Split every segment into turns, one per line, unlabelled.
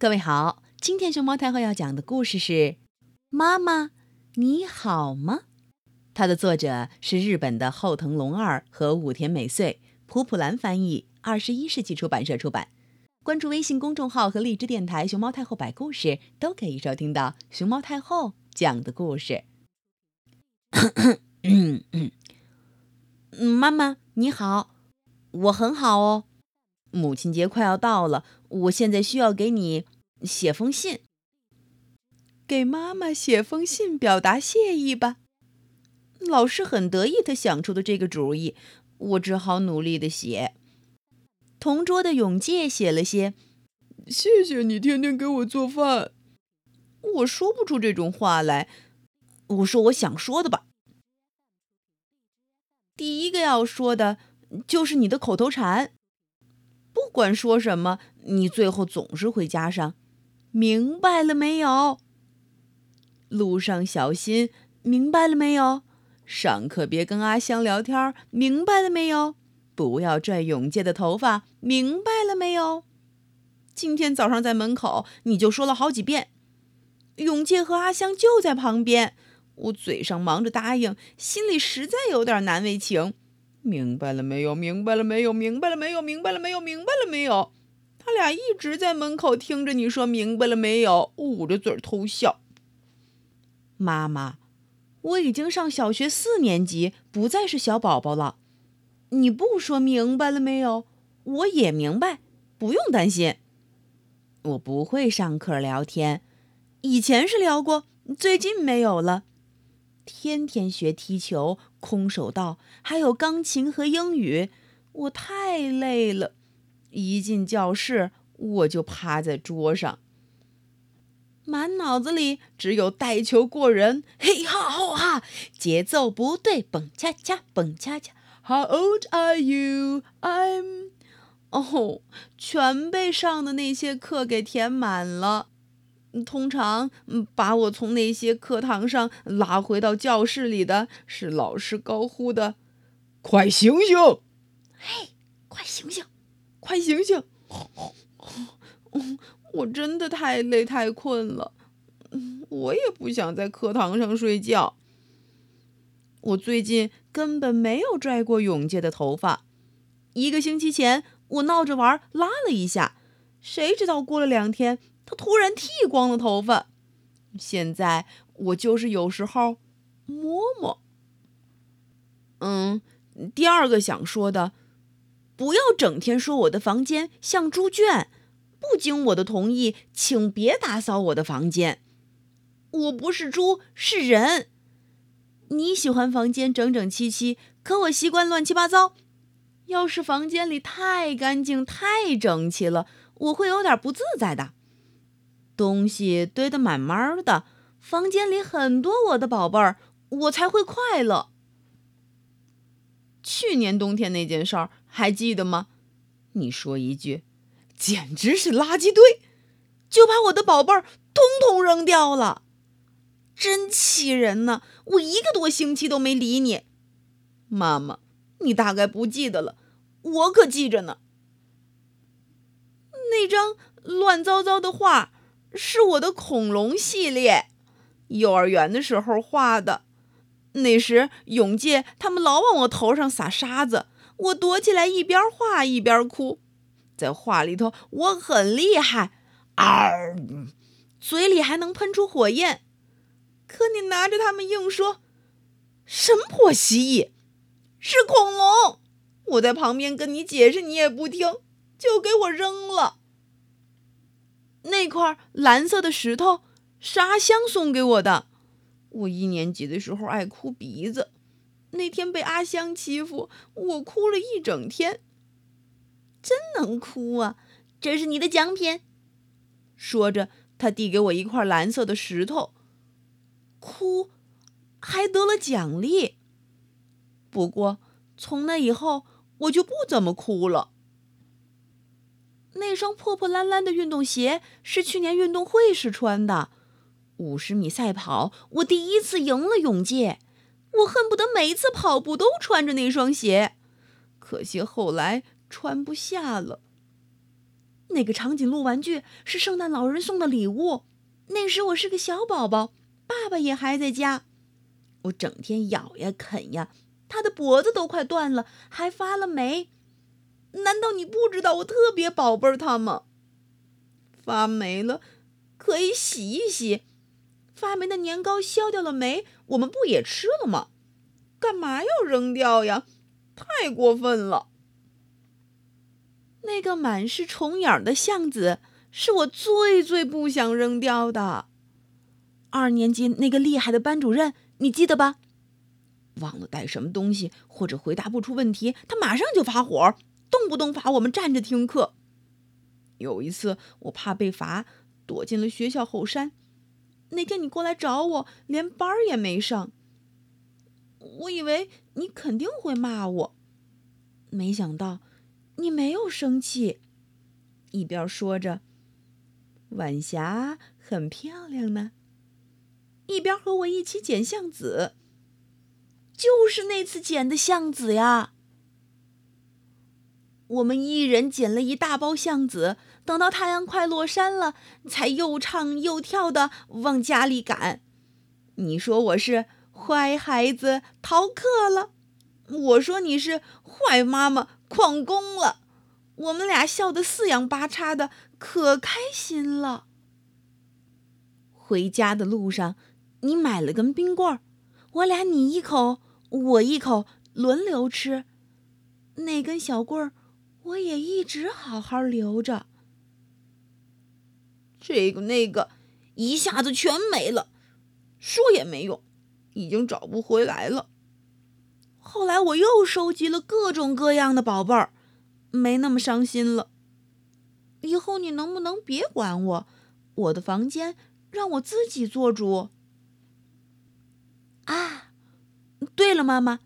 各位好，今天熊猫太后要讲的故事是《妈妈你好吗》。它的作者是日本的后藤龙二和武田美穗，普普兰翻译，二十一世纪出版社出版。关注微信公众号和荔枝电台“熊猫太后摆故事”，都可以收听到熊猫太后讲的故事。妈妈你好，我很好哦。母亲节快要到了，我现在需要给你写封信。给妈妈写封信表达谢意吧。老师很得意他想出的这个主意，我只好努力的写。同桌的永介写了些：“
谢谢你天天给我做饭。”
我说不出这种话来，我说我想说的吧。第一个要说的就是你的口头禅。不管说什么，你最后总是会加上“明白了没有？”路上小心，明白了没有？上课别跟阿香聊天，明白了没有？不要拽永介的头发，明白了没有？今天早上在门口你就说了好几遍，永介和阿香就在旁边，我嘴上忙着答应，心里实在有点难为情。明白了没有？明白了没有？明白了没有？明白了没有？明白了没有？他俩一直在门口听着你说明白了没有，捂着嘴偷笑。妈妈，我已经上小学四年级，不再是小宝宝了。你不说明白了没有？我也明白，不用担心。我不会上课聊天，以前是聊过，最近没有了。天天学踢球、空手道，还有钢琴和英语，我太累了。一进教室，我就趴在桌上，满脑子里只有带球过人，嘿哈吼哈，节奏不对，蹦恰恰，蹦恰恰。How old are you? I'm…… 哦，全被上的那些课给填满了。通常，把我从那些课堂上拉回到教室里的是老师高呼的：“
快醒醒！
嘿，快醒醒，
快醒醒！”
我真的太累太困了，我也不想在课堂上睡觉。我最近根本没有拽过永介的头发。一个星期前，我闹着玩拉了一下，谁知道过了两天。他突然剃光了头发，现在我就是有时候摸摸。嗯，第二个想说的，不要整天说我的房间像猪圈，不经我的同意，请别打扫我的房间。我不是猪，是人。你喜欢房间整整齐齐，可我习惯乱七八糟。要是房间里太干净、太整齐了，我会有点不自在的。东西堆得满满的，房间里很多我的宝贝儿，我才会快乐。去年冬天那件事儿还记得吗？你说一句，简直是垃圾堆，就把我的宝贝儿通通扔掉了，真气人呢！我一个多星期都没理你，妈妈，你大概不记得了，我可记着呢。那张乱糟糟的画。是我的恐龙系列，幼儿园的时候画的。那时永介他们老往我头上撒沙子，我躲起来一边画一边哭。在画里头我很厉害，嗷，嘴里还能喷出火焰。可你拿着它们硬说，什么破蜥蜴，是恐龙。我在旁边跟你解释，你也不听，就给我扔了。那块蓝色的石头是阿香送给我的。我一年级的时候爱哭鼻子，那天被阿香欺负，我哭了一整天。真能哭啊！这是你的奖品。说着，他递给我一块蓝色的石头。哭，还得了奖励。不过从那以后，我就不怎么哭了。那双破破烂烂的运动鞋是去年运动会时穿的。五十米赛跑，我第一次赢了永介。我恨不得每一次跑步都穿着那双鞋，可惜后来穿不下了。那个长颈鹿玩具是圣诞老人送的礼物。那时我是个小宝宝，爸爸也还在家。我整天咬呀啃呀，它的脖子都快断了，还发了霉。难道你不知道我特别宝贝它吗？发霉了，可以洗一洗。发霉的年糕消掉了霉，我们不也吃了吗？干嘛要扔掉呀？太过分了！那个满是虫眼的橡子是我最最不想扔掉的。二年级那个厉害的班主任，你记得吧？忘了带什么东西或者回答不出问题，他马上就发火，动不动罚我们站着听课。有一次，我怕被罚，躲进了学校后山。那天你过来找我，连班儿也没上。我以为你肯定会骂我，没想到你没有生气，一边说着“晚霞很漂亮呢”，一边和我一起捡橡子。就是那次捡的橡子呀。我们一人捡了一大包橡子，等到太阳快落山了，才又唱又跳的往家里赶。你说我是？坏孩子逃课了，我说你是坏妈妈旷工了，我们俩笑得四仰八叉的，可开心了。回家的路上，你买了根冰棍儿，我俩你一口我一口轮流吃，那根小棍儿我也一直好好留着。这个那个一下子全没了，说也没用。已经找不回来了。后来我又收集了各种各样的宝贝儿，没那么伤心了。以后你能不能别管我？我的房间让我自己做主。啊，对了，妈妈，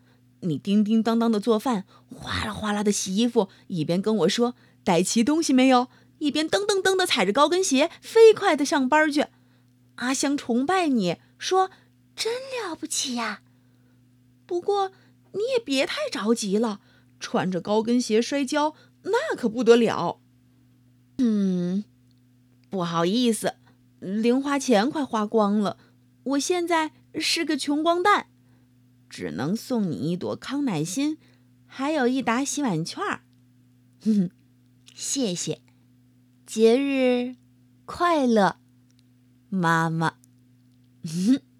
你叮叮当当的做饭，哗啦哗啦的洗衣服，一边跟我说带齐东西没有，一边噔噔噔的踩着高跟鞋飞快的上班去。阿香崇拜你说。真了不起呀！不过你也别太着急了，穿着高跟鞋摔跤那可不得了。嗯，不好意思，零花钱快花光了，我现在是个穷光蛋，只能送你一朵康乃馨，还有一沓洗碗券。哼哼，谢谢，节日快乐，妈妈。哼。